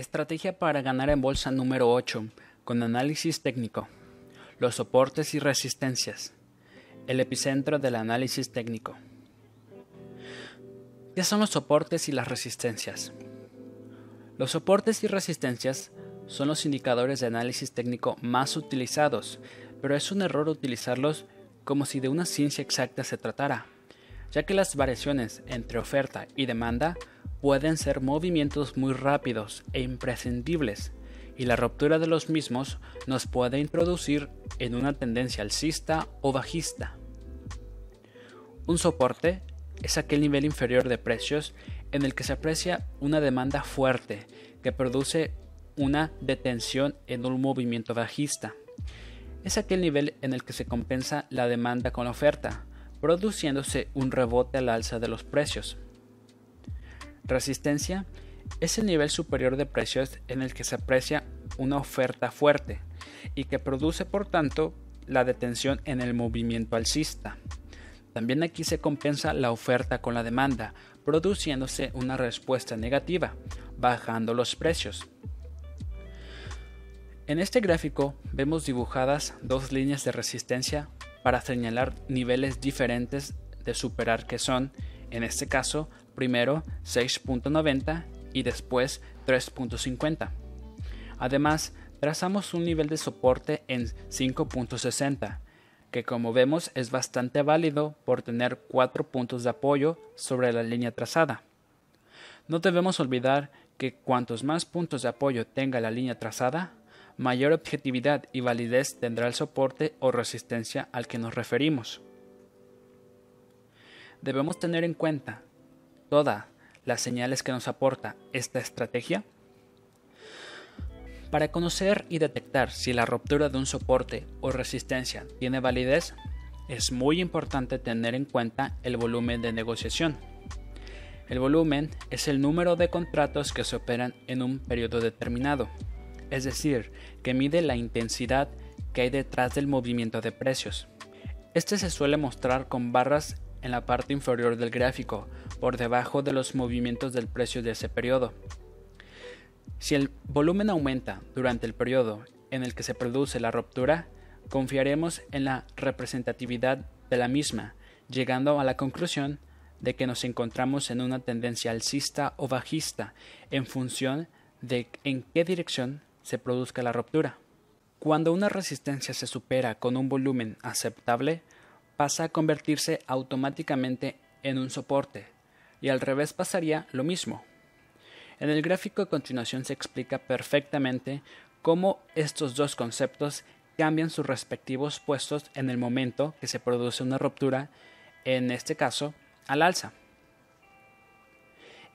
Estrategia para ganar en bolsa número 8, con análisis técnico. Los soportes y resistencias. El epicentro del análisis técnico. ¿Qué son los soportes y las resistencias? Los soportes y resistencias son los indicadores de análisis técnico más utilizados, pero es un error utilizarlos como si de una ciencia exacta se tratara, ya que las variaciones entre oferta y demanda pueden ser movimientos muy rápidos e imprescindibles, y la ruptura de los mismos nos puede introducir en una tendencia alcista o bajista. Un soporte es aquel nivel inferior de precios en el que se aprecia una demanda fuerte que produce una detención en un movimiento bajista. Es aquel nivel en el que se compensa la demanda con la oferta, produciéndose un rebote al alza de los precios. Resistencia es el nivel superior de precios en el que se aprecia una oferta fuerte y que produce por tanto la detención en el movimiento alcista. También aquí se compensa la oferta con la demanda, produciéndose una respuesta negativa, bajando los precios. En este gráfico vemos dibujadas dos líneas de resistencia para señalar niveles diferentes de superar que son, en este caso, primero 6.90 y después 3.50. Además, trazamos un nivel de soporte en 5.60, que como vemos es bastante válido por tener cuatro puntos de apoyo sobre la línea trazada. No debemos olvidar que cuantos más puntos de apoyo tenga la línea trazada, mayor objetividad y validez tendrá el soporte o resistencia al que nos referimos. Debemos tener en cuenta todas las señales que nos aporta esta estrategia para conocer y detectar si la ruptura de un soporte o resistencia tiene validez, es muy importante tener en cuenta el volumen de negociación. El volumen es el número de contratos que se operan en un periodo determinado, es decir, que mide la intensidad que hay detrás del movimiento de precios. Este se suele mostrar con barras en la parte inferior del gráfico, por debajo de los movimientos del precio de ese periodo. Si el volumen aumenta durante el periodo en el que se produce la ruptura, confiaremos en la representatividad de la misma, llegando a la conclusión de que nos encontramos en una tendencia alcista o bajista en función de en qué dirección se produzca la ruptura. Cuando una resistencia se supera con un volumen aceptable, pasa a convertirse automáticamente en un soporte, y al revés pasaría lo mismo. En el gráfico a continuación se explica perfectamente cómo estos dos conceptos cambian sus respectivos puestos en el momento que se produce una ruptura, en este caso, al alza.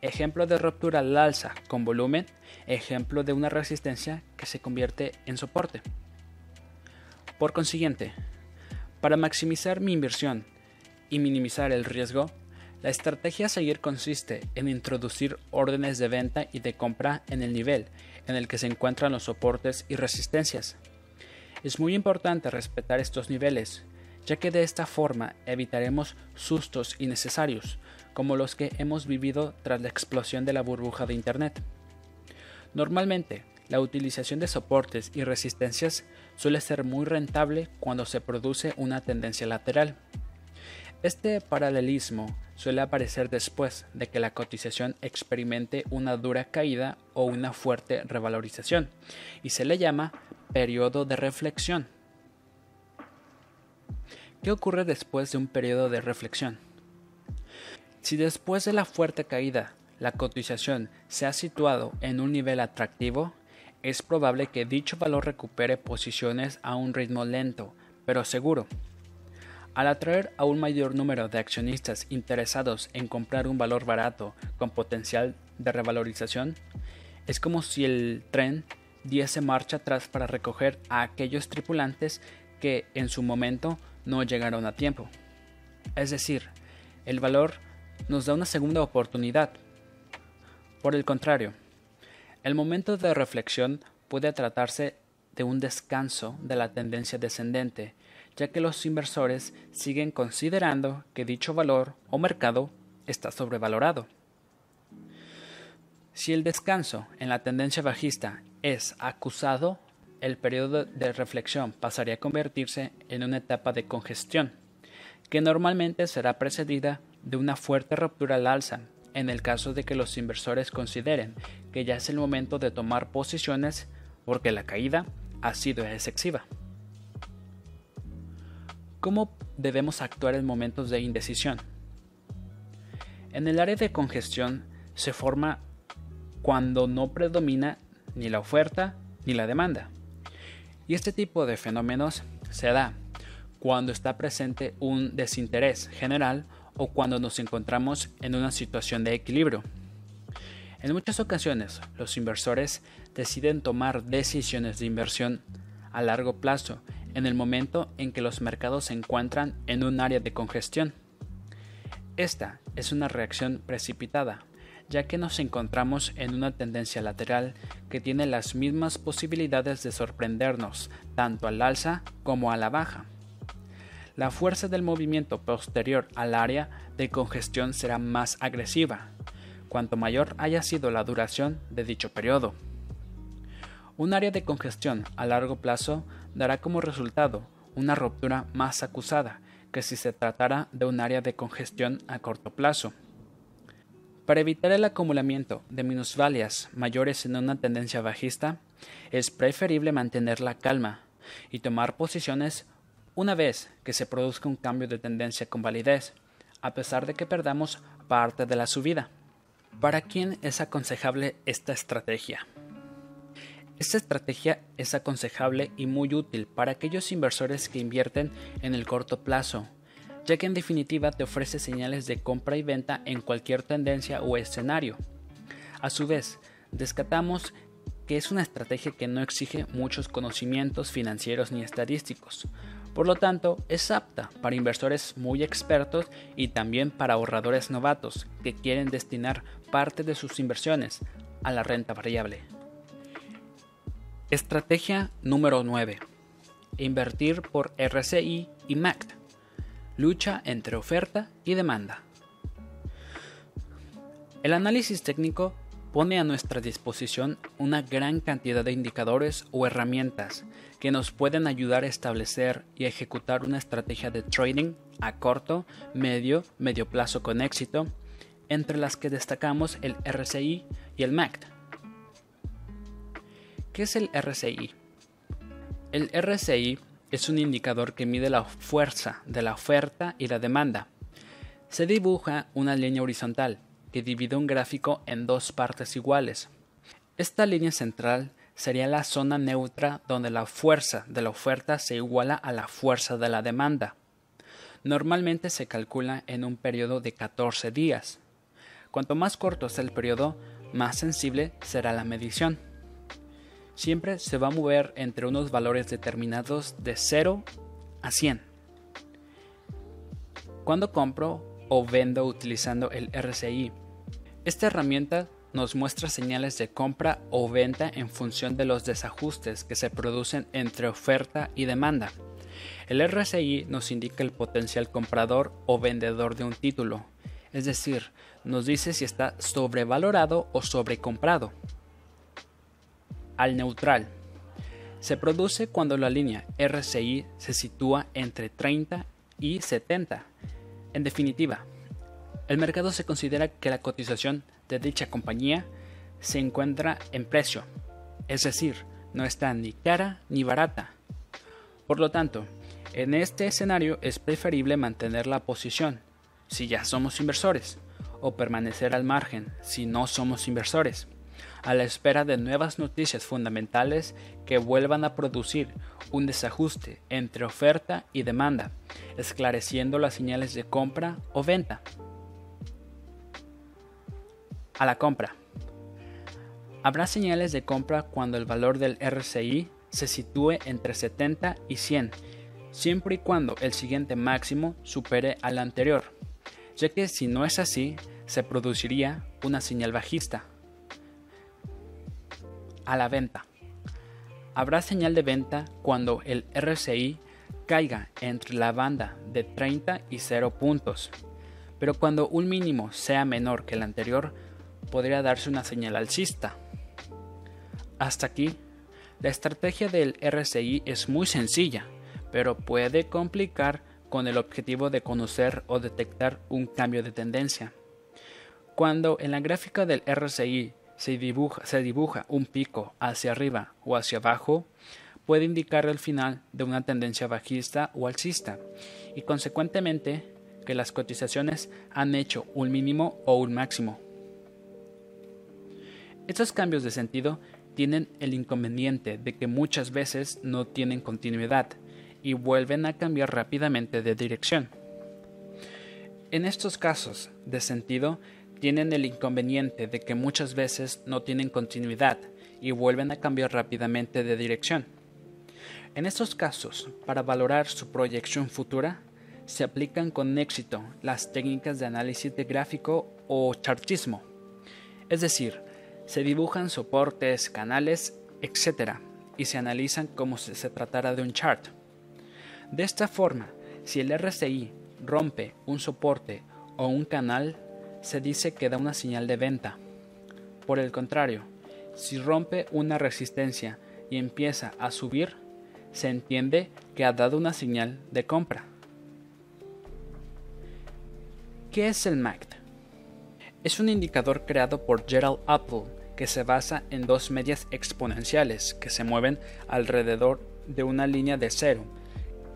Ejemplo de ruptura al alza con volumen, ejemplo de una resistencia que se convierte en soporte. Por consiguiente, para maximizar mi inversión y minimizar el riesgo, la estrategia a seguir consiste en introducir órdenes de venta y de compra en el nivel en el que se encuentran los soportes y resistencias. Es muy importante respetar estos niveles, ya que de esta forma evitaremos sustos innecesarios, como los que hemos vivido tras la explosión de la burbuja de Internet. Normalmente, la utilización de soportes y resistencias suele ser muy rentable cuando se produce una tendencia lateral. Este paralelismo suele aparecer después de que la cotización experimente una dura caída o una fuerte revalorización y se le llama periodo de reflexión. ¿Qué ocurre después de un periodo de reflexión? Si después de la fuerte caída la cotización se ha situado en un nivel atractivo, es probable que dicho valor recupere posiciones a un ritmo lento, pero seguro. Al atraer a un mayor número de accionistas interesados en comprar un valor barato con potencial de revalorización, es como si el tren diese marcha atrás para recoger a aquellos tripulantes que en su momento no llegaron a tiempo. Es decir, el valor nos da una segunda oportunidad. Por el contrario, el momento de reflexión puede tratarse de un descanso de la tendencia descendente, ya que los inversores siguen considerando que dicho valor o mercado está sobrevalorado. Si el descanso en la tendencia bajista es acusado, el periodo de reflexión pasaría a convertirse en una etapa de congestión, que normalmente será precedida de una fuerte ruptura al alza en el caso de que los inversores consideren que ya es el momento de tomar posiciones porque la caída ha sido excesiva. ¿Cómo debemos actuar en momentos de indecisión? En el área de congestión se forma cuando no predomina ni la oferta ni la demanda. Y este tipo de fenómenos se da cuando está presente un desinterés general o cuando nos encontramos en una situación de equilibrio. En muchas ocasiones, los inversores deciden tomar decisiones de inversión a largo plazo en el momento en que los mercados se encuentran en un área de congestión. Esta es una reacción precipitada, ya que nos encontramos en una tendencia lateral que tiene las mismas posibilidades de sorprendernos tanto al alza como a la baja. La fuerza del movimiento posterior al área de congestión será más agresiva, cuanto mayor haya sido la duración de dicho periodo. Un área de congestión a largo plazo dará como resultado una ruptura más acusada que si se tratara de un área de congestión a corto plazo. Para evitar el acumulamiento de minusvalias mayores en una tendencia bajista, es preferible mantener la calma y tomar posiciones una vez que se produzca un cambio de tendencia con validez, a pesar de que perdamos parte de la subida. ¿Para quién es aconsejable esta estrategia? Esta estrategia es aconsejable y muy útil para aquellos inversores que invierten en el corto plazo ya que en definitiva te ofrece señales de compra y venta en cualquier tendencia o escenario. A su vez, descatamos que es una estrategia que no exige muchos conocimientos financieros ni estadísticos. Por lo tanto, es apta para inversores muy expertos y también para ahorradores novatos que quieren destinar parte de sus inversiones a la renta variable. Estrategia número 9. Invertir por RCI y MACD lucha entre oferta y demanda. El análisis técnico pone a nuestra disposición una gran cantidad de indicadores o herramientas que nos pueden ayudar a establecer y ejecutar una estrategia de trading a corto, medio, medio plazo con éxito, entre las que destacamos el RSI y el MACD. ¿Qué es el RSI? El RSI es un indicador que mide la fuerza de la oferta y la demanda. Se dibuja una línea horizontal que divide un gráfico en dos partes iguales. Esta línea central sería la zona neutra donde la fuerza de la oferta se iguala a la fuerza de la demanda. Normalmente se calcula en un periodo de 14 días. Cuanto más corto sea el periodo, más sensible será la medición siempre se va a mover entre unos valores determinados de 0 a 100. Cuando compro o vendo utilizando el RSI, esta herramienta nos muestra señales de compra o venta en función de los desajustes que se producen entre oferta y demanda. El RSI nos indica el potencial comprador o vendedor de un título, es decir, nos dice si está sobrevalorado o sobrecomprado al neutral. Se produce cuando la línea RSI se sitúa entre 30 y 70. En definitiva, el mercado se considera que la cotización de dicha compañía se encuentra en precio, es decir, no está ni cara ni barata. Por lo tanto, en este escenario es preferible mantener la posición si ya somos inversores o permanecer al margen si no somos inversores a la espera de nuevas noticias fundamentales que vuelvan a producir un desajuste entre oferta y demanda, esclareciendo las señales de compra o venta. A la compra. Habrá señales de compra cuando el valor del RCI se sitúe entre 70 y 100, siempre y cuando el siguiente máximo supere al anterior, ya que si no es así, se produciría una señal bajista a la venta. Habrá señal de venta cuando el RSI caiga entre la banda de 30 y 0 puntos, pero cuando un mínimo sea menor que el anterior, podría darse una señal alcista. Hasta aquí, la estrategia del RSI es muy sencilla, pero puede complicar con el objetivo de conocer o detectar un cambio de tendencia. Cuando en la gráfica del RSI se dibuja, se dibuja un pico hacia arriba o hacia abajo, puede indicar el final de una tendencia bajista o alcista y consecuentemente que las cotizaciones han hecho un mínimo o un máximo. Estos cambios de sentido tienen el inconveniente de que muchas veces no tienen continuidad y vuelven a cambiar rápidamente de dirección. En estos casos de sentido tienen el inconveniente de que muchas veces no tienen continuidad y vuelven a cambiar rápidamente de dirección. En estos casos, para valorar su proyección futura, se aplican con éxito las técnicas de análisis de gráfico o chartismo, es decir, se dibujan soportes, canales, etc., y se analizan como si se tratara de un chart. De esta forma, si el RSI rompe un soporte o un canal, se dice que da una señal de venta. Por el contrario, si rompe una resistencia y empieza a subir, se entiende que ha dado una señal de compra. ¿Qué es el MACD? Es un indicador creado por Gerald Apple que se basa en dos medias exponenciales que se mueven alrededor de una línea de cero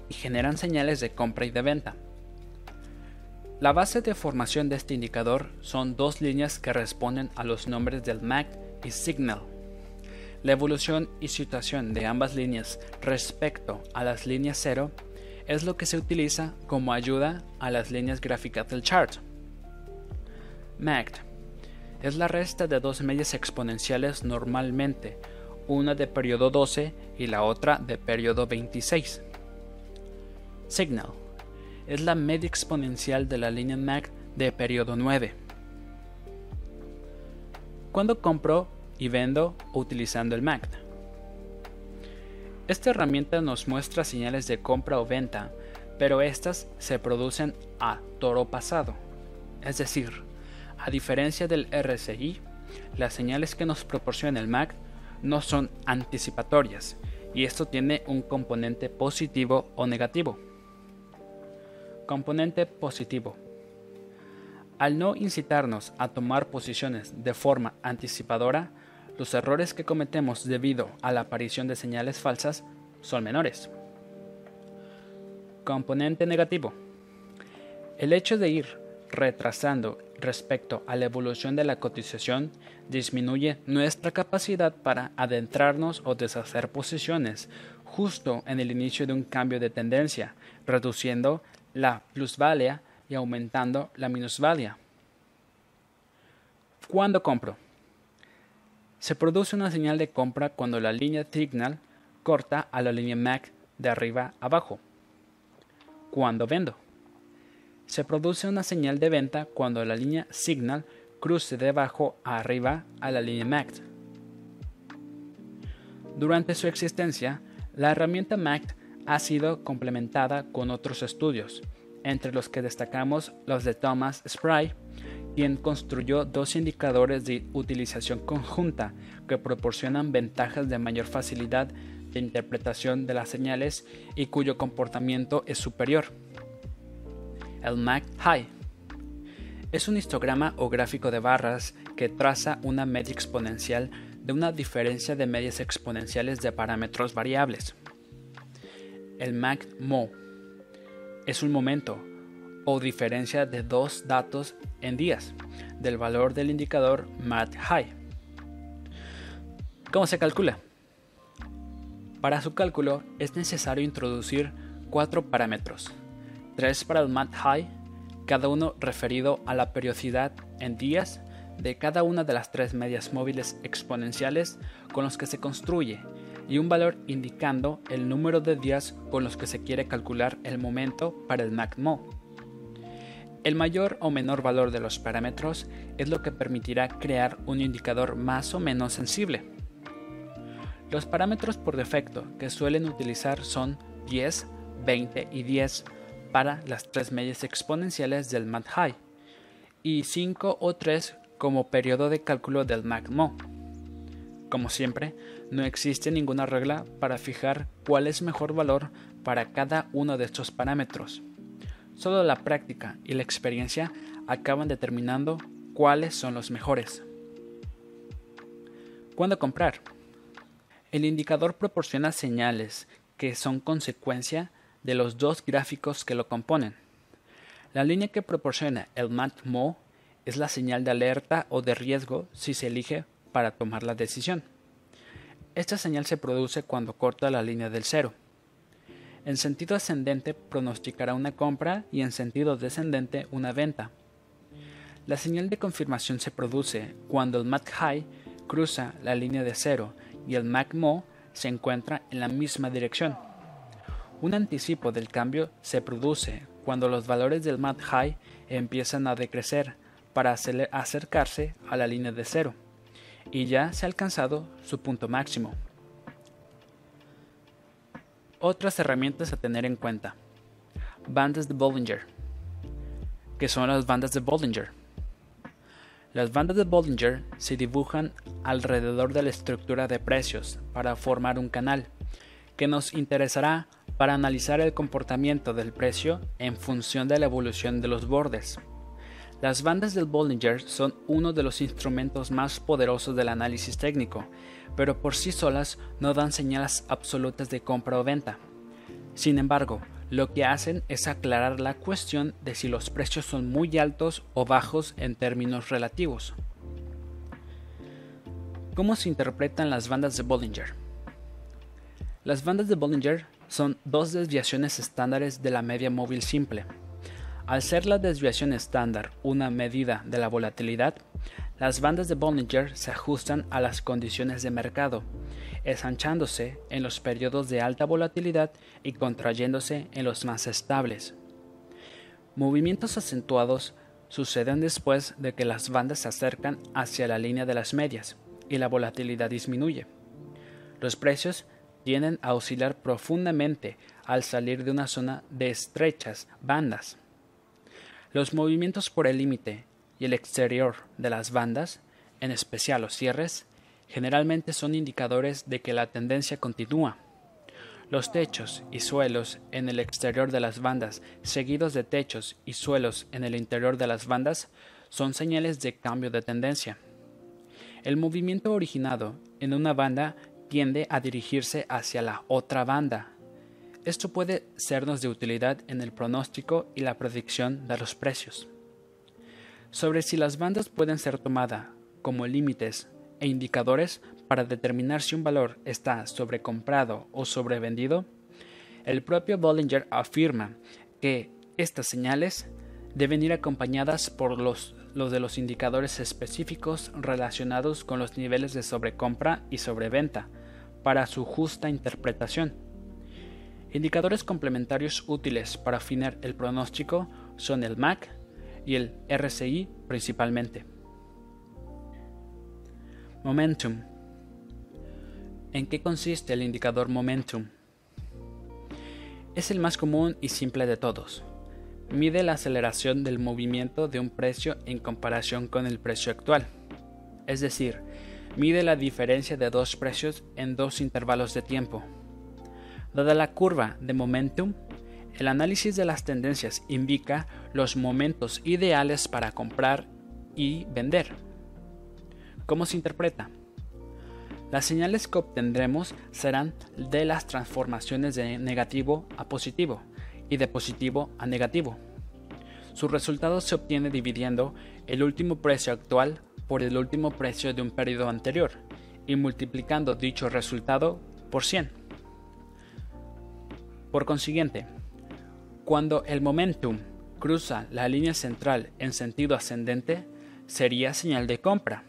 y generan señales de compra y de venta. La base de formación de este indicador son dos líneas que responden a los nombres del MACD y Signal. La evolución y situación de ambas líneas respecto a las líneas cero es lo que se utiliza como ayuda a las líneas gráficas del chart. MACD es la resta de dos medias exponenciales normalmente, una de periodo 12 y la otra de periodo 26. Signal es la media exponencial de la línea MACD de periodo 9. Cuando compro y vendo utilizando el MACD. Esta herramienta nos muestra señales de compra o venta, pero estas se producen a toro pasado. Es decir, a diferencia del RSI, las señales que nos proporciona el MACD no son anticipatorias, y esto tiene un componente positivo o negativo. Componente positivo. Al no incitarnos a tomar posiciones de forma anticipadora, los errores que cometemos debido a la aparición de señales falsas son menores. Componente negativo. El hecho de ir retrasando respecto a la evolución de la cotización disminuye nuestra capacidad para adentrarnos o deshacer posiciones justo en el inicio de un cambio de tendencia, reduciendo la plusvalía y aumentando la minusvalía. ¿Cuándo compro? Se produce una señal de compra cuando la línea Signal corta a la línea MAC de arriba abajo. Cuando vendo. Se produce una señal de venta cuando la línea Signal cruce de abajo a arriba a la línea MACD. Durante su existencia, la herramienta MACD ha sido complementada con otros estudios, entre los que destacamos los de Thomas Spry quien construyó dos indicadores de utilización conjunta que proporcionan ventajas de mayor facilidad de interpretación de las señales y cuyo comportamiento es superior. El MAC High es un histograma o gráfico de barras que traza una media exponencial de una diferencia de medias exponenciales de parámetros variables. El MAC Mo es un momento o diferencia de dos datos en días del valor del indicador MAD High. ¿Cómo se calcula? Para su cálculo es necesario introducir cuatro parámetros, tres para el MAD High, cada uno referido a la periodicidad en días de cada una de las tres medias móviles exponenciales con los que se construye y un valor indicando el número de días con los que se quiere calcular el momento para el MACMO. El mayor o menor valor de los parámetros es lo que permitirá crear un indicador más o menos sensible. Los parámetros por defecto que suelen utilizar son 10, 20 y 10 para las tres medias exponenciales del MAD High y 5 o 3 como periodo de cálculo del MACMO. Como siempre, no existe ninguna regla para fijar cuál es mejor valor para cada uno de estos parámetros. Solo la práctica y la experiencia acaban determinando cuáles son los mejores. ¿Cuándo comprar? El indicador proporciona señales que son consecuencia de los dos gráficos que lo componen. La línea que proporciona el MATMO es la señal de alerta o de riesgo si se elige para tomar la decisión. Esta señal se produce cuando corta la línea del cero. En sentido ascendente pronosticará una compra y en sentido descendente una venta. La señal de confirmación se produce cuando el MAC High cruza la línea de cero y el MAC Mo se encuentra en la misma dirección. Un anticipo del cambio se produce cuando los valores del MAC High empiezan a decrecer para acercarse a la línea de cero y ya se ha alcanzado su punto máximo. Otras herramientas a tener en cuenta. Bandas de Bollinger. ¿Qué son las bandas de Bollinger? Las bandas de Bollinger se dibujan alrededor de la estructura de precios para formar un canal que nos interesará para analizar el comportamiento del precio en función de la evolución de los bordes. Las bandas del Bollinger son uno de los instrumentos más poderosos del análisis técnico, pero por sí solas no dan señales absolutas de compra o venta. Sin embargo, lo que hacen es aclarar la cuestión de si los precios son muy altos o bajos en términos relativos. ¿Cómo se interpretan las bandas de Bollinger? Las bandas de Bollinger son dos desviaciones estándares de la media móvil simple. Al ser la desviación estándar una medida de la volatilidad, las bandas de Bollinger se ajustan a las condiciones de mercado, ensanchándose en los periodos de alta volatilidad y contrayéndose en los más estables. Movimientos acentuados suceden después de que las bandas se acercan hacia la línea de las medias y la volatilidad disminuye. Los precios tienden a oscilar profundamente al salir de una zona de estrechas bandas. Los movimientos por el límite y el exterior de las bandas, en especial los cierres, generalmente son indicadores de que la tendencia continúa. Los techos y suelos en el exterior de las bandas, seguidos de techos y suelos en el interior de las bandas, son señales de cambio de tendencia. El movimiento originado en una banda tiende a dirigirse hacia la otra banda, esto puede sernos de utilidad en el pronóstico y la predicción de los precios. Sobre si las bandas pueden ser tomadas como límites e indicadores para determinar si un valor está sobrecomprado o sobrevendido, el propio Bollinger afirma que estas señales deben ir acompañadas por los, los de los indicadores específicos relacionados con los niveles de sobrecompra y sobreventa para su justa interpretación. Indicadores complementarios útiles para afinar el pronóstico son el MAC y el RSI principalmente. Momentum. ¿En qué consiste el indicador Momentum? Es el más común y simple de todos. Mide la aceleración del movimiento de un precio en comparación con el precio actual. Es decir, mide la diferencia de dos precios en dos intervalos de tiempo. Dada la curva de momentum, el análisis de las tendencias indica los momentos ideales para comprar y vender. ¿Cómo se interpreta? Las señales que obtendremos serán de las transformaciones de negativo a positivo y de positivo a negativo. Su resultado se obtiene dividiendo el último precio actual por el último precio de un periodo anterior y multiplicando dicho resultado por 100. Por consiguiente, cuando el momentum cruza la línea central en sentido ascendente, sería señal de compra.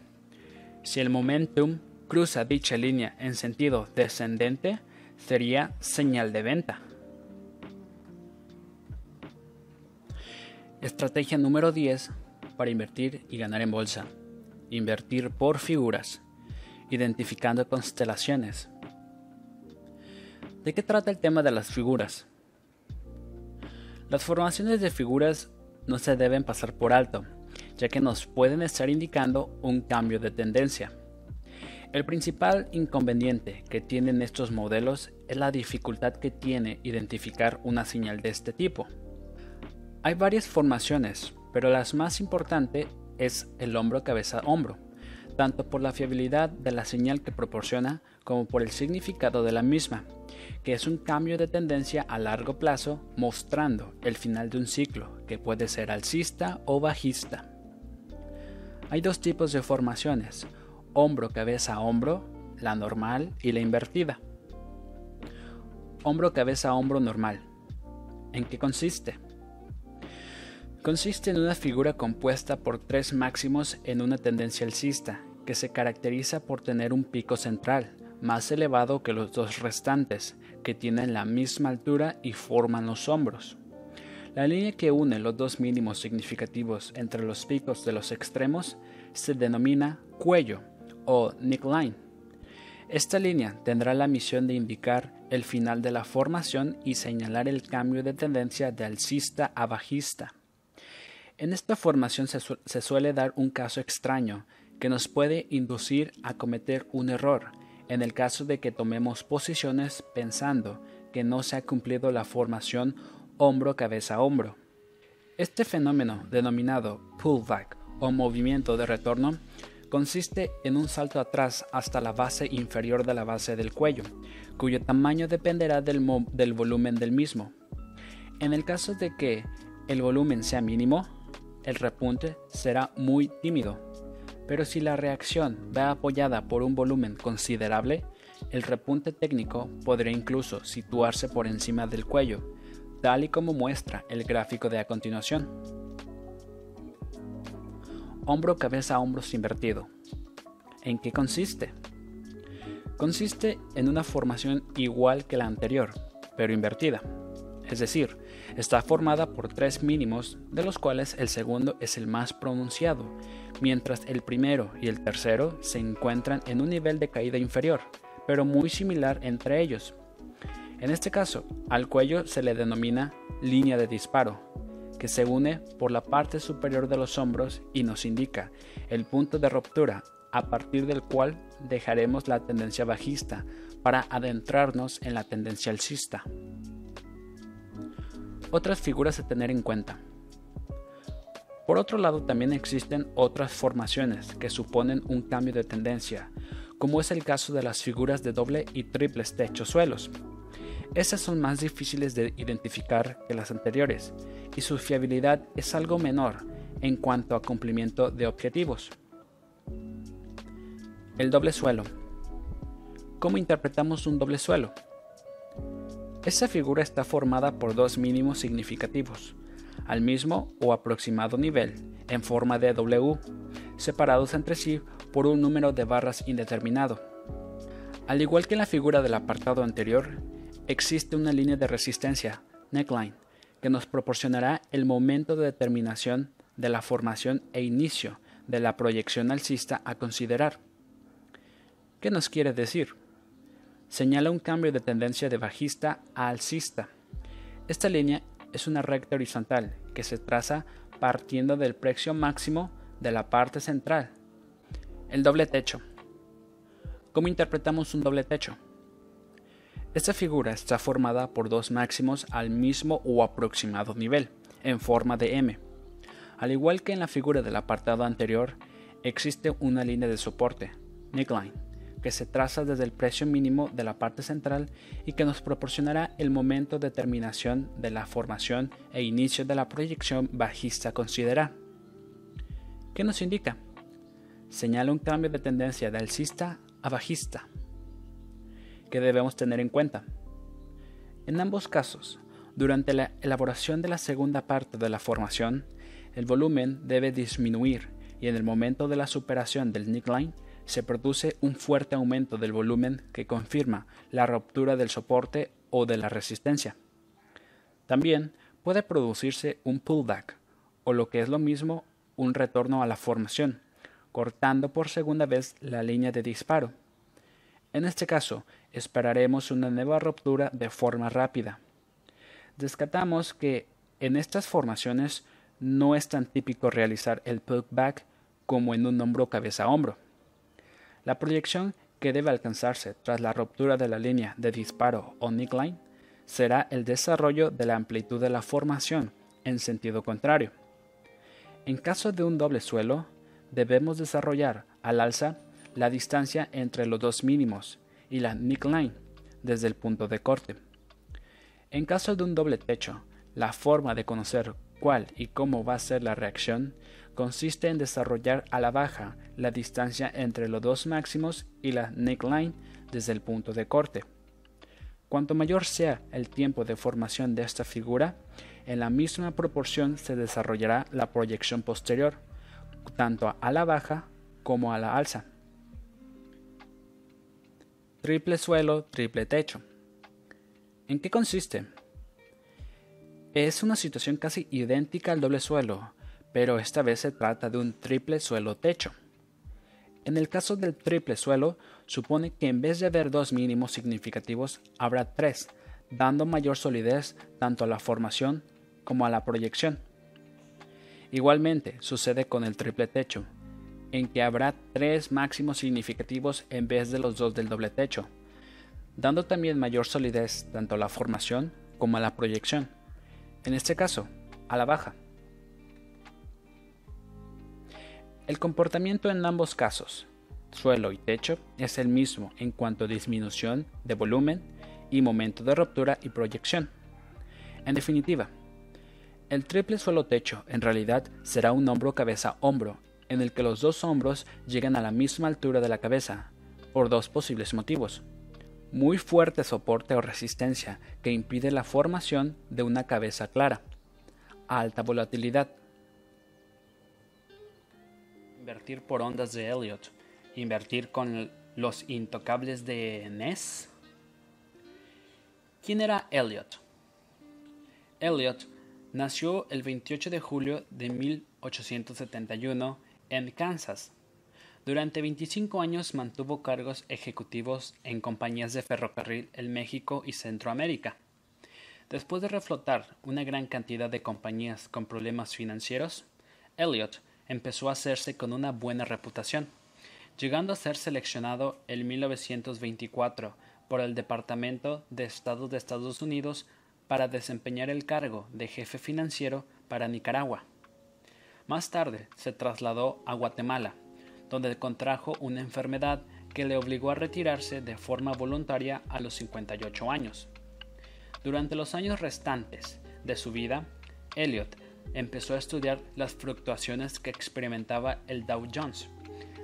Si el momentum cruza dicha línea en sentido descendente, sería señal de venta. Estrategia número 10 para invertir y ganar en bolsa. Invertir por figuras, identificando constelaciones, ¿De qué trata el tema de las figuras? Las formaciones de figuras no se deben pasar por alto, ya que nos pueden estar indicando un cambio de tendencia. El principal inconveniente que tienen estos modelos es la dificultad que tiene identificar una señal de este tipo. Hay varias formaciones, pero la más importante es el hombro-cabeza-hombro, tanto por la fiabilidad de la señal que proporciona como por el significado de la misma, que es un cambio de tendencia a largo plazo mostrando el final de un ciclo, que puede ser alcista o bajista. Hay dos tipos de formaciones, hombro cabeza hombro, la normal y la invertida. Hombro cabeza hombro normal. ¿En qué consiste? Consiste en una figura compuesta por tres máximos en una tendencia alcista, que se caracteriza por tener un pico central, más elevado que los dos restantes, que tienen la misma altura y forman los hombros. La línea que une los dos mínimos significativos entre los picos de los extremos se denomina cuello o neckline. Esta línea tendrá la misión de indicar el final de la formación y señalar el cambio de tendencia de alcista a bajista. En esta formación se, se suele dar un caso extraño que nos puede inducir a cometer un error en el caso de que tomemos posiciones pensando que no se ha cumplido la formación hombro-cabeza-hombro. Este fenómeno, denominado pullback o movimiento de retorno, consiste en un salto atrás hasta la base inferior de la base del cuello, cuyo tamaño dependerá del, del volumen del mismo. En el caso de que el volumen sea mínimo, el repunte será muy tímido pero si la reacción va apoyada por un volumen considerable, el repunte técnico podría incluso situarse por encima del cuello, tal y como muestra el gráfico de a continuación. Hombro cabeza hombros invertido. ¿En qué consiste? Consiste en una formación igual que la anterior, pero invertida. Es decir, está formada por tres mínimos, de los cuales el segundo es el más pronunciado mientras el primero y el tercero se encuentran en un nivel de caída inferior, pero muy similar entre ellos. En este caso, al cuello se le denomina línea de disparo, que se une por la parte superior de los hombros y nos indica el punto de ruptura a partir del cual dejaremos la tendencia bajista para adentrarnos en la tendencia alcista. Otras figuras a tener en cuenta. Por otro lado, también existen otras formaciones que suponen un cambio de tendencia, como es el caso de las figuras de doble y triples techo-suelos. Estas son más difíciles de identificar que las anteriores, y su fiabilidad es algo menor en cuanto a cumplimiento de objetivos. El doble suelo. ¿Cómo interpretamos un doble suelo? Esta figura está formada por dos mínimos significativos, al mismo o aproximado nivel, en forma de W, separados entre sí por un número de barras indeterminado. Al igual que en la figura del apartado anterior, existe una línea de resistencia, neckline, que nos proporcionará el momento de determinación de la formación e inicio de la proyección alcista a considerar. ¿Qué nos quiere decir? Señala un cambio de tendencia de bajista a alcista. Esta línea es una recta horizontal que se traza partiendo del precio máximo de la parte central. El doble techo. ¿Cómo interpretamos un doble techo? Esta figura está formada por dos máximos al mismo o aproximado nivel, en forma de M. Al igual que en la figura del apartado anterior, existe una línea de soporte, neckline, que se traza desde el precio mínimo de la parte central y que nos proporcionará el momento de terminación de la formación e inicio de la proyección bajista a considerar. ¿Qué nos indica? Señala un cambio de tendencia de alcista a bajista que debemos tener en cuenta. En ambos casos, durante la elaboración de la segunda parte de la formación, el volumen debe disminuir y en el momento de la superación del neckline se produce un fuerte aumento del volumen que confirma la ruptura del soporte o de la resistencia. También puede producirse un pullback, o lo que es lo mismo, un retorno a la formación, cortando por segunda vez la línea de disparo. En este caso, esperaremos una nueva ruptura de forma rápida. Descartamos que en estas formaciones no es tan típico realizar el putback como en un hombro cabeza a hombro. La proyección que debe alcanzarse tras la ruptura de la línea de disparo o neckline será el desarrollo de la amplitud de la formación en sentido contrario. En caso de un doble suelo, debemos desarrollar al alza la distancia entre los dos mínimos y la neckline desde el punto de corte. En caso de un doble techo, la forma de conocer cuál y cómo va a ser la reacción consiste en desarrollar a la baja la distancia entre los dos máximos y la neckline desde el punto de corte. Cuanto mayor sea el tiempo de formación de esta figura, en la misma proporción se desarrollará la proyección posterior, tanto a la baja como a la alza. Triple suelo, triple techo. ¿En qué consiste? Es una situación casi idéntica al doble suelo, pero esta vez se trata de un triple suelo techo. En el caso del triple suelo, supone que en vez de haber dos mínimos significativos, habrá tres, dando mayor solidez tanto a la formación como a la proyección. Igualmente sucede con el triple techo, en que habrá tres máximos significativos en vez de los dos del doble techo, dando también mayor solidez tanto a la formación como a la proyección. En este caso, a la baja. El comportamiento en ambos casos, suelo y techo, es el mismo en cuanto a disminución de volumen y momento de ruptura y proyección. En definitiva, el triple suelo techo en realidad será un hombro cabeza hombro en el que los dos hombros llegan a la misma altura de la cabeza, por dos posibles motivos. Muy fuerte soporte o resistencia que impide la formación de una cabeza clara. Alta volatilidad invertir por ondas de Elliot, invertir con los intocables de Ness. ¿Quién era Elliot? Elliot nació el 28 de julio de 1871 en Kansas. Durante 25 años mantuvo cargos ejecutivos en compañías de ferrocarril en México y Centroamérica. Después de reflotar una gran cantidad de compañías con problemas financieros, Elliot empezó a hacerse con una buena reputación, llegando a ser seleccionado en 1924 por el Departamento de Estado de Estados Unidos para desempeñar el cargo de jefe financiero para Nicaragua. Más tarde se trasladó a Guatemala, donde contrajo una enfermedad que le obligó a retirarse de forma voluntaria a los 58 años. Durante los años restantes de su vida, Elliot empezó a estudiar las fluctuaciones que experimentaba el Dow Jones,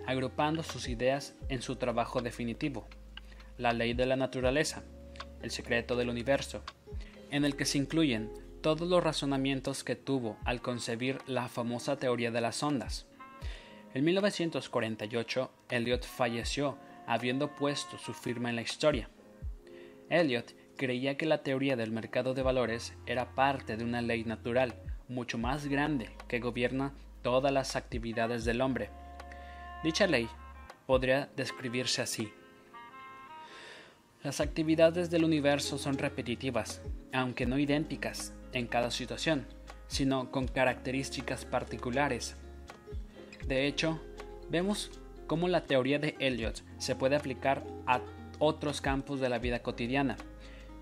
agrupando sus ideas en su trabajo definitivo, La ley de la naturaleza, El secreto del universo, en el que se incluyen todos los razonamientos que tuvo al concebir la famosa teoría de las ondas. En 1948, Elliot falleció habiendo puesto su firma en la historia. Elliot creía que la teoría del mercado de valores era parte de una ley natural mucho más grande que gobierna todas las actividades del hombre. Dicha ley podría describirse así. Las actividades del universo son repetitivas, aunque no idénticas, en cada situación, sino con características particulares. De hecho, vemos cómo la teoría de Elliot se puede aplicar a otros campos de la vida cotidiana,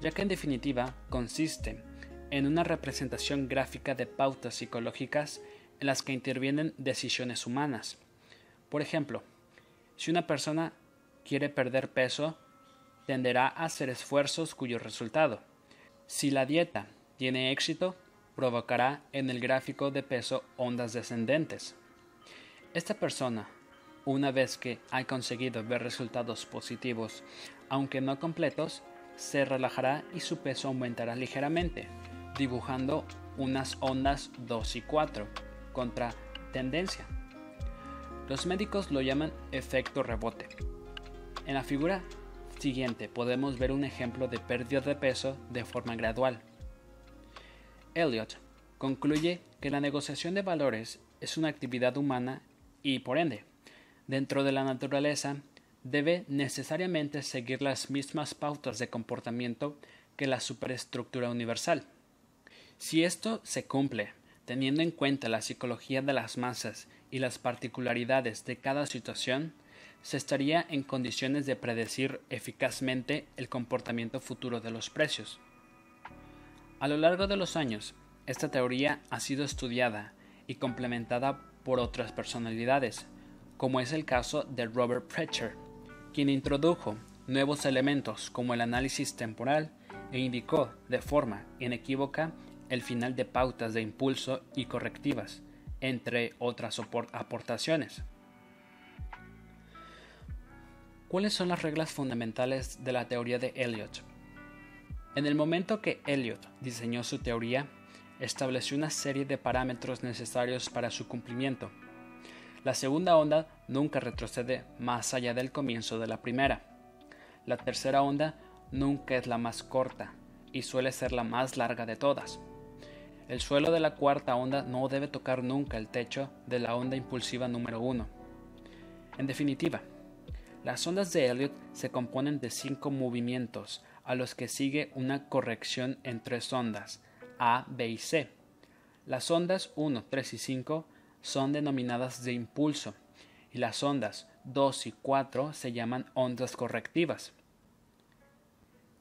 ya que en definitiva consiste en una representación gráfica de pautas psicológicas en las que intervienen decisiones humanas. Por ejemplo, si una persona quiere perder peso, tenderá a hacer esfuerzos cuyo resultado, si la dieta tiene éxito, provocará en el gráfico de peso ondas descendentes. Esta persona, una vez que ha conseguido ver resultados positivos, aunque no completos, se relajará y su peso aumentará ligeramente, dibujando unas ondas 2 y 4 contra tendencia. Los médicos lo llaman efecto rebote. En la figura siguiente podemos ver un ejemplo de pérdida de peso de forma gradual. Elliot concluye que la negociación de valores es una actividad humana y, por ende, dentro de la naturaleza, debe necesariamente seguir las mismas pautas de comportamiento que la superestructura universal. Si esto se cumple, Teniendo en cuenta la psicología de las masas y las particularidades de cada situación, se estaría en condiciones de predecir eficazmente el comportamiento futuro de los precios. A lo largo de los años, esta teoría ha sido estudiada y complementada por otras personalidades, como es el caso de Robert Precher, quien introdujo nuevos elementos como el análisis temporal e indicó de forma inequívoca el final de pautas de impulso y correctivas, entre otras aportaciones. ¿Cuáles son las reglas fundamentales de la teoría de Elliot? En el momento que Elliot diseñó su teoría, estableció una serie de parámetros necesarios para su cumplimiento. La segunda onda nunca retrocede más allá del comienzo de la primera. La tercera onda nunca es la más corta y suele ser la más larga de todas. El suelo de la cuarta onda no debe tocar nunca el techo de la onda impulsiva número 1. En definitiva, las ondas de Elliot se componen de cinco movimientos a los que sigue una corrección en tres ondas, A, B y C. Las ondas 1, 3 y 5 son denominadas de impulso y las ondas 2 y 4 se llaman ondas correctivas.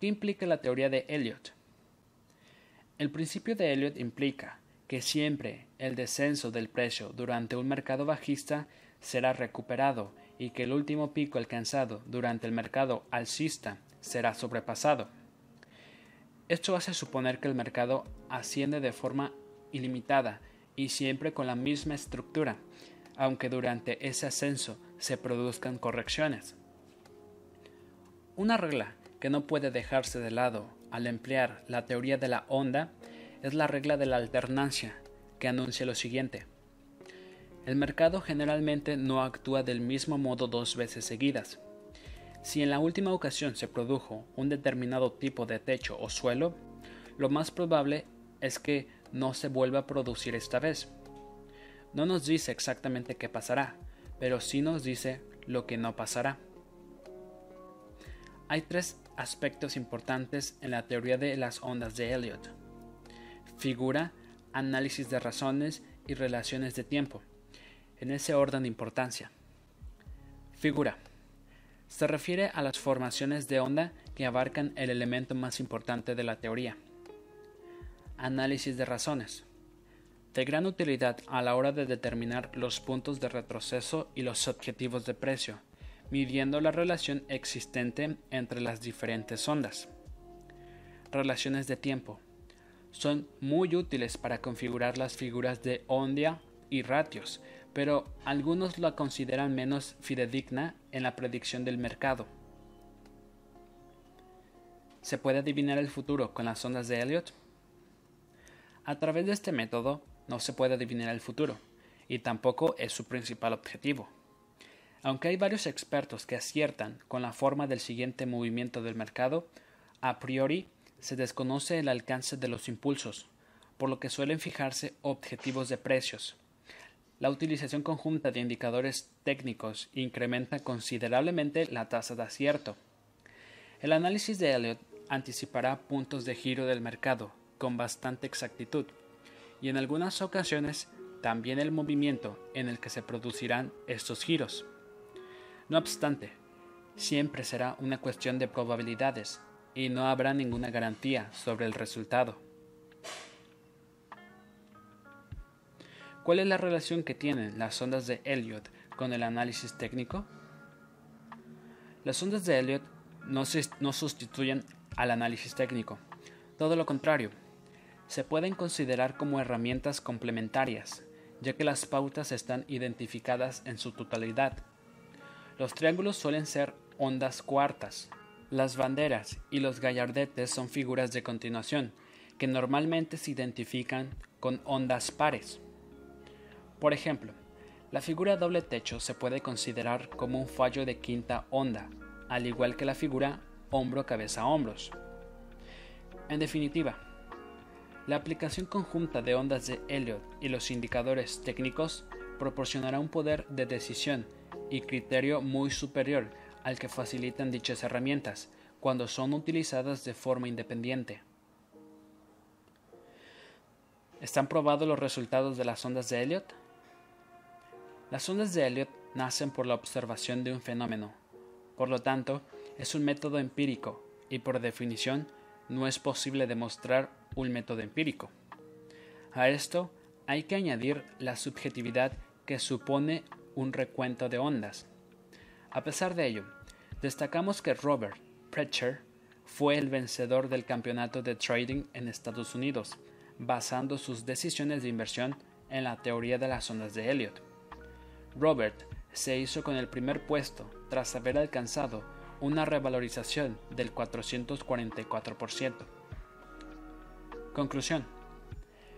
¿Qué implica la teoría de Elliot? El principio de Elliot implica que siempre el descenso del precio durante un mercado bajista será recuperado y que el último pico alcanzado durante el mercado alcista será sobrepasado. Esto hace suponer que el mercado asciende de forma ilimitada y siempre con la misma estructura, aunque durante ese ascenso se produzcan correcciones. Una regla que no puede dejarse de lado al emplear la teoría de la onda es la regla de la alternancia, que anuncia lo siguiente. El mercado generalmente no actúa del mismo modo dos veces seguidas. Si en la última ocasión se produjo un determinado tipo de techo o suelo, lo más probable es que no se vuelva a producir esta vez. No nos dice exactamente qué pasará, pero sí nos dice lo que no pasará. Hay tres aspectos importantes en la teoría de las ondas de Elliot. Figura, análisis de razones y relaciones de tiempo, en ese orden de importancia. Figura. Se refiere a las formaciones de onda que abarcan el elemento más importante de la teoría. Análisis de razones. De gran utilidad a la hora de determinar los puntos de retroceso y los objetivos de precio, midiendo la relación existente entre las diferentes ondas. Relaciones de tiempo. Son muy útiles para configurar las figuras de onda y ratios, pero algunos la consideran menos fidedigna en la predicción del mercado. ¿Se puede adivinar el futuro con las ondas de Elliot? A través de este método no se puede adivinar el futuro, y tampoco es su principal objetivo. Aunque hay varios expertos que aciertan con la forma del siguiente movimiento del mercado, a priori se desconoce el alcance de los impulsos, por lo que suelen fijarse objetivos de precios. La utilización conjunta de indicadores técnicos incrementa considerablemente la tasa de acierto. El análisis de Elliot anticipará puntos de giro del mercado con bastante exactitud y en algunas ocasiones también el movimiento en el que se producirán estos giros. No obstante, siempre será una cuestión de probabilidades y no habrá ninguna garantía sobre el resultado. ¿Cuál es la relación que tienen las ondas de Elliot con el análisis técnico? Las ondas de Elliot no, no sustituyen al análisis técnico. Todo lo contrario, se pueden considerar como herramientas complementarias, ya que las pautas están identificadas en su totalidad los triángulos suelen ser ondas cuartas. Las banderas y los gallardetes son figuras de continuación, que normalmente se identifican con ondas pares. Por ejemplo, la figura doble techo se puede considerar como un fallo de quinta onda, al igual que la figura hombro-cabeza-hombros. En definitiva, la aplicación conjunta de ondas de Elliot y los indicadores técnicos proporcionará un poder de decisión y criterio muy superior al que facilitan dichas herramientas cuando son utilizadas de forma independiente. ¿Están probados los resultados de las ondas de Elliot? Las ondas de Elliot nacen por la observación de un fenómeno. Por lo tanto, es un método empírico y por definición no es posible demostrar un método empírico. A esto hay que añadir la subjetividad que supone un recuento de ondas. A pesar de ello, destacamos que Robert Precher fue el vencedor del campeonato de trading en Estados Unidos, basando sus decisiones de inversión en la teoría de las ondas de Elliot. Robert se hizo con el primer puesto tras haber alcanzado una revalorización del 444%. Conclusión.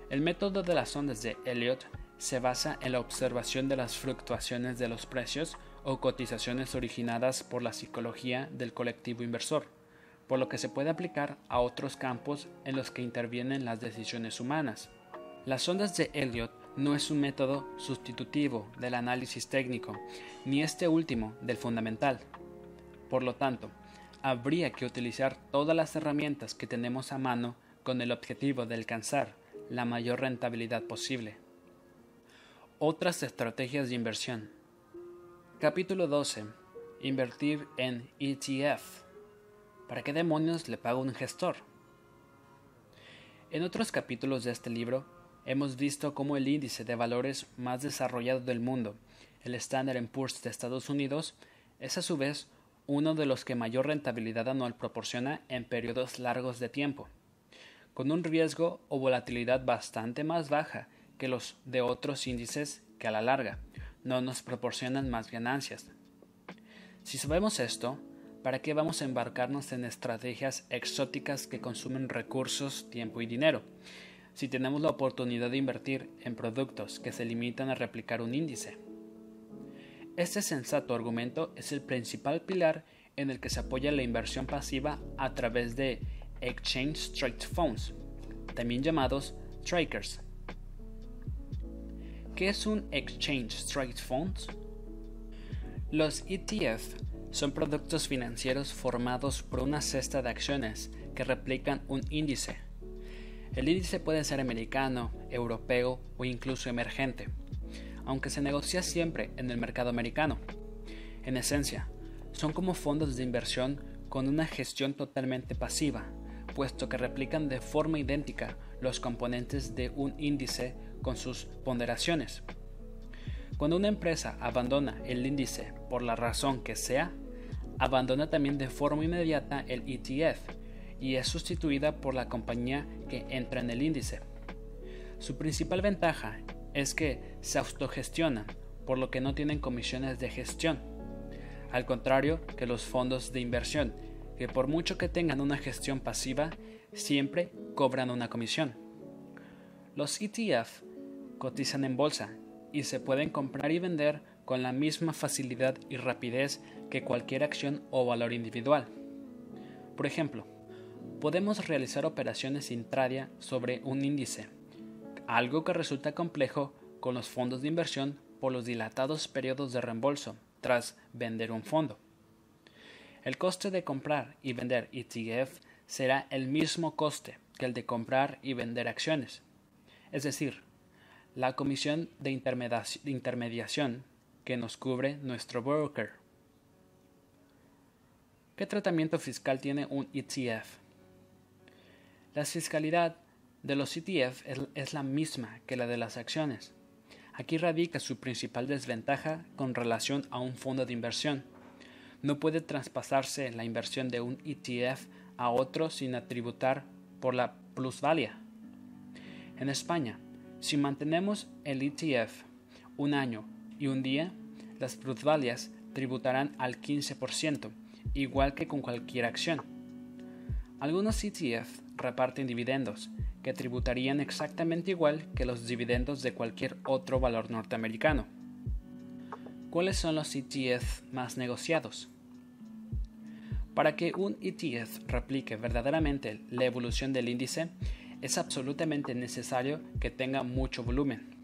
El método de las ondas de Elliot se basa en la observación de las fluctuaciones de los precios o cotizaciones originadas por la psicología del colectivo inversor, por lo que se puede aplicar a otros campos en los que intervienen las decisiones humanas. Las ondas de Elliot no es un método sustitutivo del análisis técnico, ni este último del fundamental. Por lo tanto, habría que utilizar todas las herramientas que tenemos a mano con el objetivo de alcanzar la mayor rentabilidad posible. Otras estrategias de inversión. Capítulo 12. Invertir en ETF. ¿Para qué demonios le pago un gestor? En otros capítulos de este libro hemos visto cómo el índice de valores más desarrollado del mundo, el Standard Poor's de Estados Unidos, es a su vez uno de los que mayor rentabilidad anual proporciona en periodos largos de tiempo, con un riesgo o volatilidad bastante más baja que los de otros índices que a la larga no nos proporcionan más ganancias. Si sabemos esto, ¿para qué vamos a embarcarnos en estrategias exóticas que consumen recursos, tiempo y dinero? Si tenemos la oportunidad de invertir en productos que se limitan a replicar un índice. Este sensato argumento es el principal pilar en el que se apoya la inversión pasiva a través de Exchange Traded Funds, también llamados Traders. ¿Qué es un Exchange Traded Funds? Los ETF son productos financieros formados por una cesta de acciones que replican un índice. El índice puede ser americano, europeo o incluso emergente, aunque se negocia siempre en el mercado americano. En esencia, son como fondos de inversión con una gestión totalmente pasiva, puesto que replican de forma idéntica los componentes de un índice con sus ponderaciones. Cuando una empresa abandona el índice por la razón que sea, abandona también de forma inmediata el ETF y es sustituida por la compañía que entra en el índice. Su principal ventaja es que se autogestionan, por lo que no tienen comisiones de gestión, al contrario que los fondos de inversión, que por mucho que tengan una gestión pasiva, siempre cobran una comisión. Los ETF cotizan en bolsa y se pueden comprar y vender con la misma facilidad y rapidez que cualquier acción o valor individual. Por ejemplo, podemos realizar operaciones intradia sobre un índice, algo que resulta complejo con los fondos de inversión por los dilatados periodos de reembolso tras vender un fondo. El coste de comprar y vender ETF será el mismo coste que el de comprar y vender acciones, es decir, la comisión de intermediación que nos cubre nuestro broker. ¿Qué tratamiento fiscal tiene un ETF? La fiscalidad de los ETF es, la misma que la de las acciones. Aquí radica su principal desventaja con relación a un fondo de inversión. No puede traspasarse la inversión de un ETF a otro sin atributar por la plusvalía. En España, si mantenemos el ETF un año y un día, las plusvalias tributarán al 15%, igual que con cualquier acción. Algunos ETF reparten dividendos, que tributarían exactamente igual que los dividendos de cualquier otro valor norteamericano. ¿Cuáles son los ETF más negociados? Para que un ETF replique verdaderamente la evolución del índice, es absolutamente necesario que tenga mucho volumen.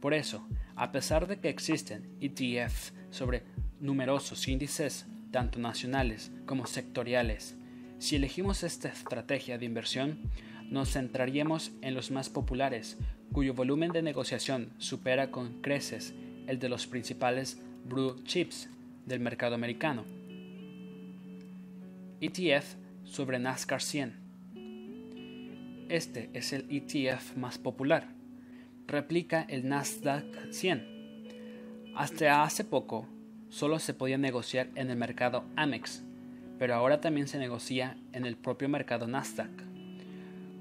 Por eso, a pesar de que existen ETFs sobre numerosos índices, tanto nacionales como sectoriales, si elegimos esta estrategia de inversión, nos centraríamos en los más populares, cuyo volumen de negociación supera con creces el de los principales blue chips del mercado americano. ETF sobre NASCAR 100. Este es el ETF más popular. Replica el Nasdaq 100. Hasta hace poco solo se podía negociar en el mercado Amex, pero ahora también se negocia en el propio mercado Nasdaq,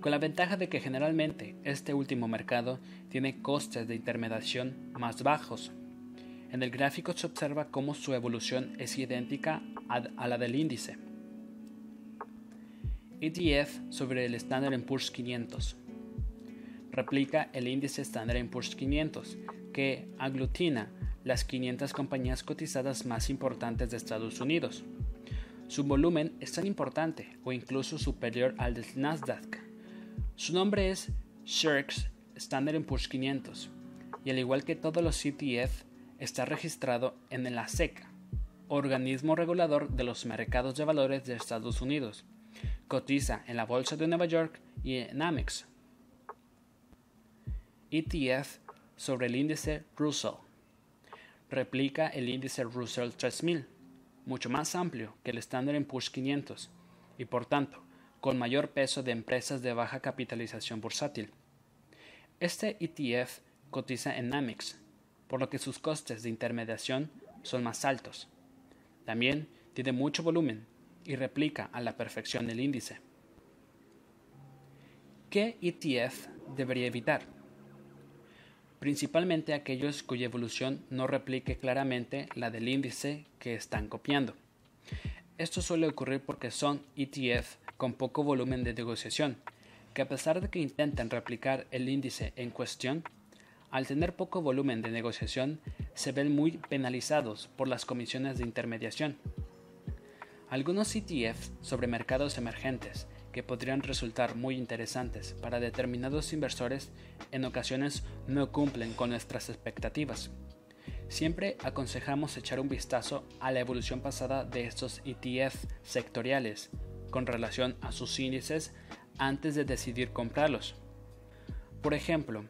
con la ventaja de que generalmente este último mercado tiene costes de intermediación más bajos. En el gráfico se observa cómo su evolución es idéntica a la del índice. ETF sobre el Standard Poor's 500. Replica el índice Standard Poor's 500, que aglutina las 500 compañías cotizadas más importantes de Estados Unidos. Su volumen es tan importante o incluso superior al del Nasdaq. Su nombre es Shirks Standard Poor's 500 y al igual que todos los ETF está registrado en la SEC, organismo regulador de los mercados de valores de Estados Unidos. Cotiza en la Bolsa de Nueva York y en Amex. ETF sobre el índice Russell replica el índice Russell 3000, mucho más amplio que el Standard Poor's 500 y por tanto con mayor peso de empresas de baja capitalización bursátil. Este ETF cotiza en Amex, por lo que sus costes de intermediación son más altos. También tiene mucho volumen y replica a la perfección el índice. ¿Qué ETF debería evitar? principalmente aquellos cuya evolución no replique claramente la del índice que están copiando. Esto suele ocurrir porque son ETF con poco volumen de negociación, que a pesar de que intentan replicar el índice en cuestión, al tener poco volumen de negociación se ven muy penalizados por las comisiones de intermediación. Algunos ETFs sobre mercados emergentes que podrían resultar muy interesantes para determinados inversores en ocasiones no cumplen con nuestras expectativas. Siempre aconsejamos echar un vistazo a la evolución pasada de estos ETF sectoriales con relación a sus índices antes de decidir comprarlos. Por ejemplo,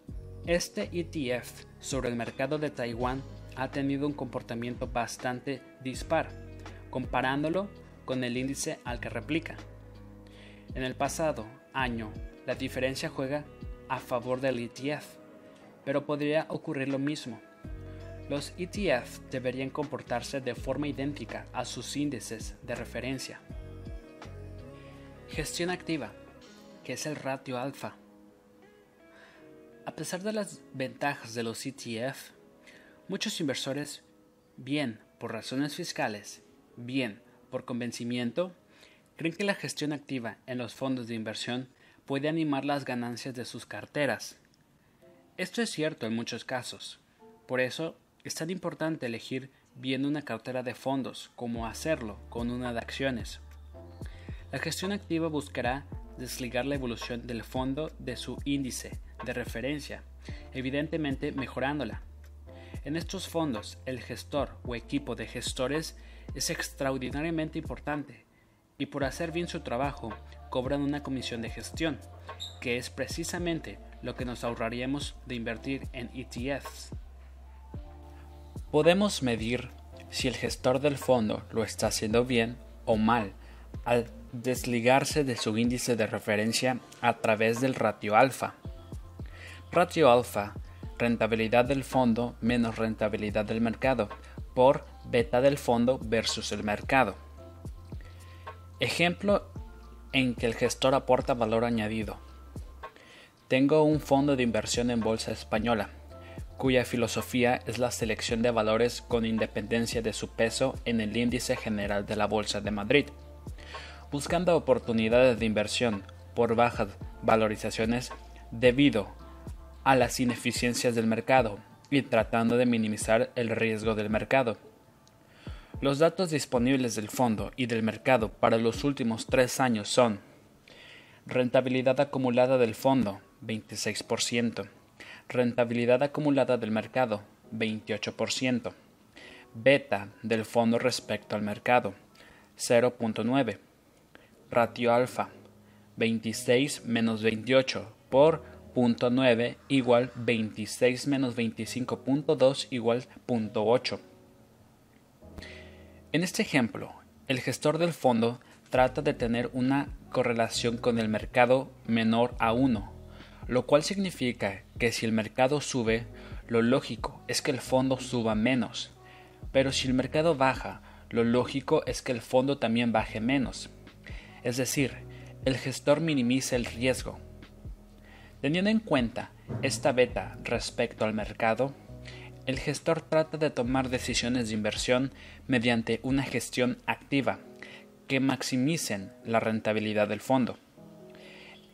este ETF sobre el mercado de Taiwán ha tenido un comportamiento bastante dispar, comparándolo con el índice al que replica. En el pasado año, la diferencia juega a favor del ETF, pero podría ocurrir lo mismo. Los ETF deberían comportarse de forma idéntica a sus índices de referencia. Gestión activa, que es el ratio alfa. A pesar de las ventajas de los ETF, muchos inversores, bien por razones fiscales, bien por convencimiento, creen que la gestión activa en los fondos de inversión puede animar las ganancias de sus carteras. Esto es cierto en muchos casos. Por eso es tan importante elegir bien una cartera de fondos como hacerlo con una de acciones. La gestión activa buscará desligar la evolución del fondo de su índice de referencia, evidentemente mejorándola. En estos fondos, el gestor o equipo de gestores es extraordinariamente importante y por hacer bien su trabajo cobran una comisión de gestión, que es precisamente lo que nos ahorraríamos de invertir en ETFs. Podemos medir si el gestor del fondo lo está haciendo bien o mal al desligarse de su índice de referencia a través del ratio alfa. Ratio alfa, rentabilidad del fondo menos rentabilidad del mercado, por beta del fondo versus el mercado. Ejemplo en que el gestor aporta valor añadido. Tengo un fondo de inversión en bolsa española, cuya filosofía es la selección de valores con independencia de su peso en el índice general de la Bolsa de Madrid, buscando oportunidades de inversión por bajas valorizaciones debido a las ineficiencias del mercado y tratando de minimizar el riesgo del mercado. Los datos disponibles del fondo y del mercado para los últimos tres años son rentabilidad acumulada del fondo 26%, rentabilidad acumulada del mercado 28%, beta del fondo respecto al mercado 0.9, ratio alfa 26 menos 28 por 0.9 igual 26 menos 25.2 igual 0.8. En este ejemplo, el gestor del fondo trata de tener una correlación con el mercado menor a 1, lo cual significa que si el mercado sube, lo lógico es que el fondo suba menos, pero si el mercado baja, lo lógico es que el fondo también baje menos. Es decir, el gestor minimiza el riesgo. Teniendo en cuenta esta beta respecto al mercado, el gestor trata de tomar decisiones de inversión mediante una gestión activa que maximicen la rentabilidad del fondo.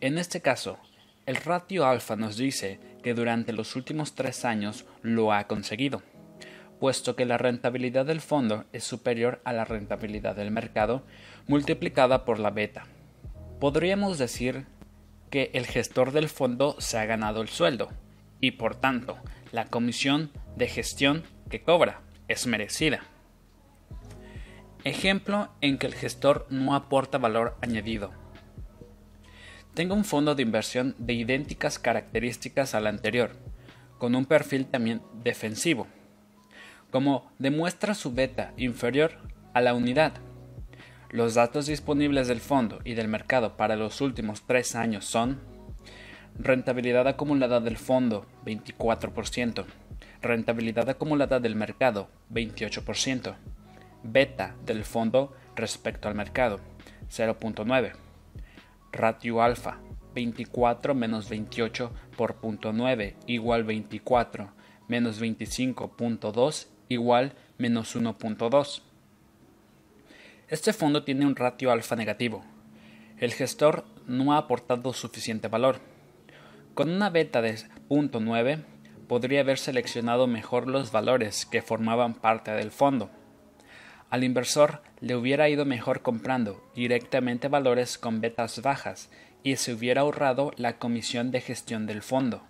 En este caso, el ratio alfa nos dice que durante los últimos tres años lo ha conseguido, puesto que la rentabilidad del fondo es superior a la rentabilidad del mercado multiplicada por la beta. Podríamos decir que el gestor del fondo se ha ganado el sueldo y por tanto la comisión de gestión que cobra es merecida. Ejemplo en que el gestor no aporta valor añadido. Tengo un fondo de inversión de idénticas características al anterior, con un perfil también defensivo. Como demuestra su beta inferior a la unidad, los datos disponibles del fondo y del mercado para los últimos tres años son rentabilidad acumulada del fondo 24%, rentabilidad acumulada del mercado 28%, beta del fondo respecto al mercado 0.9, ratio alfa 24 menos 28 por punto 9 igual 24 menos 25.2 igual menos 1.2 este fondo tiene un ratio alfa negativo. El gestor no ha aportado suficiente valor. Con una beta de 0.9 podría haber seleccionado mejor los valores que formaban parte del fondo. Al inversor le hubiera ido mejor comprando directamente valores con betas bajas y se hubiera ahorrado la comisión de gestión del fondo.